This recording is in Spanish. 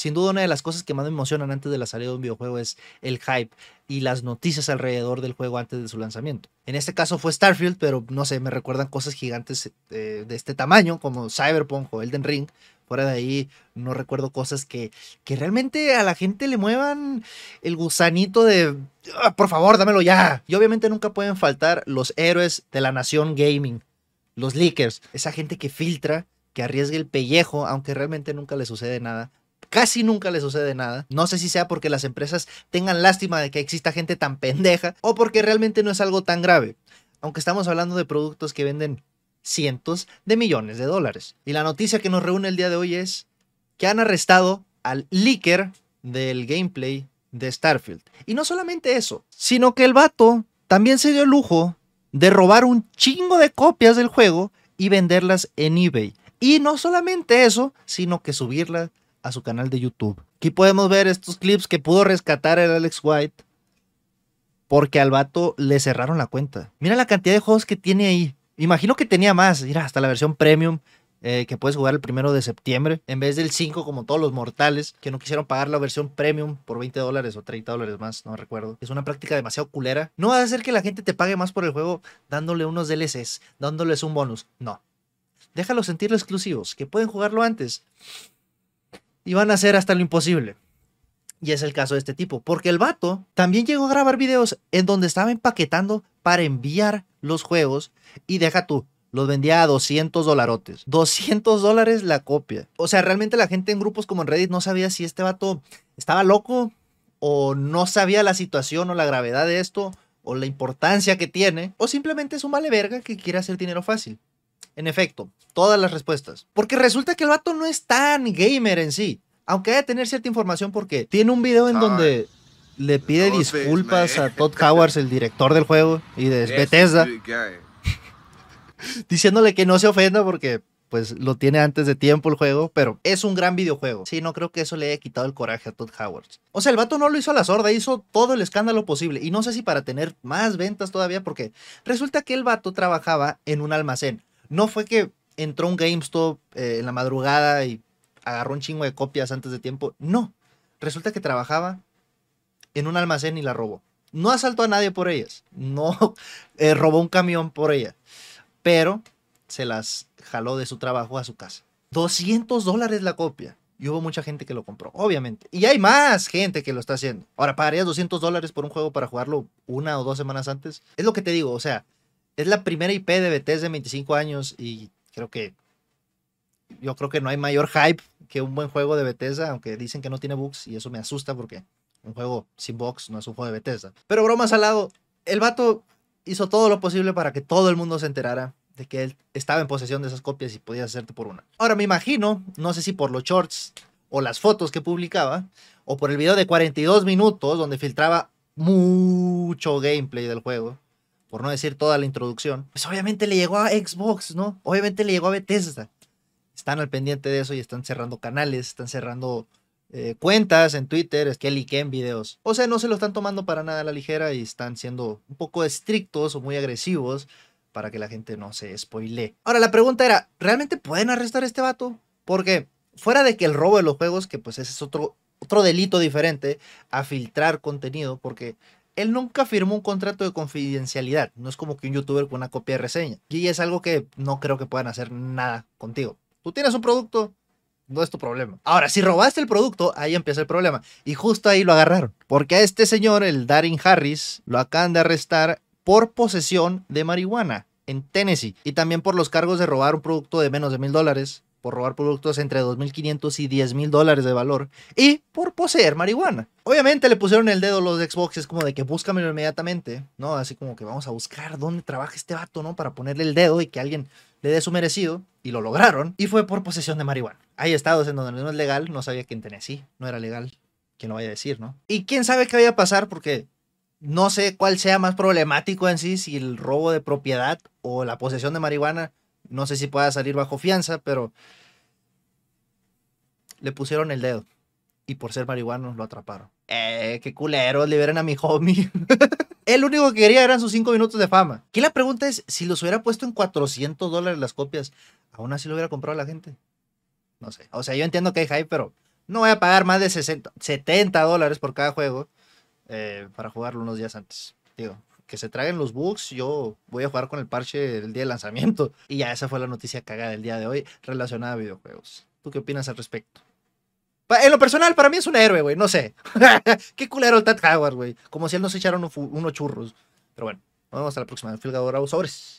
Sin duda, una de las cosas que más me emocionan antes de la salida de un videojuego es el hype y las noticias alrededor del juego antes de su lanzamiento. En este caso fue Starfield, pero no sé, me recuerdan cosas gigantes eh, de este tamaño, como Cyberpunk o Elden Ring. Fuera de ahí, no recuerdo cosas que, que realmente a la gente le muevan el gusanito de, "Ah, por favor, dámelo ya. Y obviamente nunca pueden faltar los héroes de la nación gaming, los leakers, esa gente que filtra, que arriesga el pellejo, aunque realmente nunca le sucede nada casi nunca le sucede nada. No sé si sea porque las empresas tengan lástima de que exista gente tan pendeja o porque realmente no es algo tan grave. Aunque estamos hablando de productos que venden cientos de millones de dólares. Y la noticia que nos reúne el día de hoy es que han arrestado al leaker del gameplay de Starfield. Y no solamente eso, sino que el vato también se dio el lujo de robar un chingo de copias del juego y venderlas en eBay. Y no solamente eso, sino que subirlas a su canal de YouTube. Aquí podemos ver estos clips que pudo rescatar el Alex White porque al vato le cerraron la cuenta. Mira la cantidad de juegos que tiene ahí. Imagino que tenía más. Mira, hasta la versión premium eh, que puedes jugar el primero de septiembre en vez del 5 como todos los mortales que no quisieron pagar la versión premium por 20 dólares o 30 dólares más, no recuerdo. Es una práctica demasiado culera. No va a hacer que la gente te pague más por el juego dándole unos DLCs, dándoles un bonus. No. Déjalo sentirlo exclusivos, que pueden jugarlo antes y van a hacer hasta lo imposible. Y es el caso de este tipo, porque el vato también llegó a grabar videos en donde estaba empaquetando para enviar los juegos y deja tú, los vendía a 200 dolarotes. 200 dólares la copia. O sea, realmente la gente en grupos como en Reddit no sabía si este vato estaba loco o no sabía la situación o la gravedad de esto o la importancia que tiene o simplemente es un vale verga que quiere hacer dinero fácil. En efecto, todas las respuestas. Porque resulta que el vato no es tan gamer en sí. Aunque haya de tener cierta información porque tiene un video en donde le pide disculpas a Todd Howard, el director del juego, y de Bethesda, diciéndole que no se ofenda porque pues lo tiene antes de tiempo el juego, pero es un gran videojuego. Sí, no creo que eso le haya quitado el coraje a Todd Howard. O sea, el vato no lo hizo a la sorda, hizo todo el escándalo posible. Y no sé si para tener más ventas todavía, porque resulta que el vato trabajaba en un almacén. No fue que entró un GameStop eh, en la madrugada y agarró un chingo de copias antes de tiempo. No. Resulta que trabajaba en un almacén y la robó. No asaltó a nadie por ellas. No eh, robó un camión por ella. Pero se las jaló de su trabajo a su casa. 200 dólares la copia. Y hubo mucha gente que lo compró, obviamente. Y hay más gente que lo está haciendo. Ahora, ¿pagarías 200 dólares por un juego para jugarlo una o dos semanas antes? Es lo que te digo, o sea, es la primera IP de Bethesda de 25 años y creo que yo creo que no hay mayor hype que un buen juego de Bethesda, aunque dicen que no tiene bugs y eso me asusta porque un juego sin bugs no es un juego de Bethesda. Pero bromas al lado, el vato hizo todo lo posible para que todo el mundo se enterara de que él estaba en posesión de esas copias y podía hacerte por una. Ahora me imagino, no sé si por los shorts o las fotos que publicaba, o por el video de 42 minutos donde filtraba mucho gameplay del juego, por no decir toda la introducción, pues obviamente le llegó a Xbox, ¿no? Obviamente le llegó a Bethesda. Están al pendiente de eso y están cerrando canales, están cerrando eh, cuentas en Twitter, es que liquen videos. O sea, no se lo están tomando para nada a la ligera y están siendo un poco estrictos o muy agresivos para que la gente no se spoile. Ahora, la pregunta era, ¿realmente pueden arrestar a este vato? Porque fuera de que el robo de los juegos, que pues ese es otro, otro delito diferente a filtrar contenido, porque él nunca firmó un contrato de confidencialidad. No es como que un youtuber con una copia de reseña. Y es algo que no creo que puedan hacer nada contigo. Tú tienes un producto, no es tu problema. Ahora, si robaste el producto, ahí empieza el problema. Y justo ahí lo agarraron. Porque a este señor, el Darin Harris, lo acaban de arrestar por posesión de marihuana en Tennessee. Y también por los cargos de robar un producto de menos de mil dólares, por robar productos entre 2.500 y 10 mil dólares de valor, y por poseer marihuana. Obviamente le pusieron el dedo los de Xbox, es como de que búscamelo inmediatamente, ¿no? Así como que vamos a buscar dónde trabaja este vato, ¿no? Para ponerle el dedo y que alguien le dé su merecido, y lo lograron, y fue por posesión de marihuana. Hay estados en donde no es legal, no sabía que en Tennessee no era legal, quién lo vaya a decir, ¿no? Y quién sabe qué vaya a pasar porque no sé cuál sea más problemático en sí, si el robo de propiedad o la posesión de marihuana. No sé si pueda salir bajo fianza, pero le pusieron el dedo. Y por ser marihuano lo atraparon. Eh, qué culeros, liberen a mi homie. el único que quería eran sus cinco minutos de fama. Aquí la pregunta es, si los hubiera puesto en 400 dólares las copias, ¿aún así lo hubiera comprado la gente? No sé. O sea, yo entiendo que hay hype, pero No voy a pagar más de 60, 70 dólares por cada juego eh, para jugarlo unos días antes. Digo, que se traigan los bugs, yo voy a jugar con el parche el día de lanzamiento. Y ya esa fue la noticia cagada del día de hoy relacionada a videojuegos. ¿Tú qué opinas al respecto? En lo personal, para mí es un héroe, güey. No sé. qué culero el Tad Howard, güey. Como si él nos echaron unos churros. Pero bueno, vemos hasta la próxima. Filgadora, sobres.